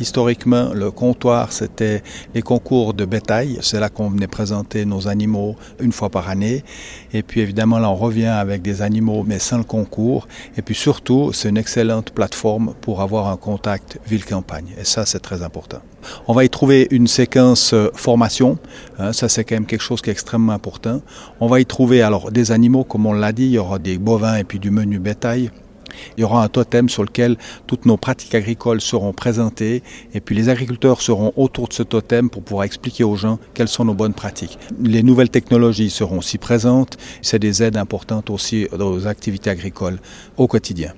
Historiquement, le comptoir, c'était les concours de bétail. C'est là qu'on venait présenter nos animaux une fois par année. Et puis évidemment, là, on revient avec des animaux, mais sans le concours. Et puis surtout, c'est une excellente plateforme pour avoir un contact ville-campagne. Et ça, c'est très important. On va y trouver une séquence euh, formation. Hein, ça, c'est quand même quelque chose qui est extrêmement important. On va y trouver alors des animaux, comme on l'a dit, il y aura des bovins et puis du menu bétail. Il y aura un totem sur lequel toutes nos pratiques agricoles seront présentées et puis les agriculteurs seront autour de ce totem pour pouvoir expliquer aux gens quelles sont nos bonnes pratiques. Les nouvelles technologies seront aussi présentes. C'est des aides importantes aussi aux activités agricoles au quotidien.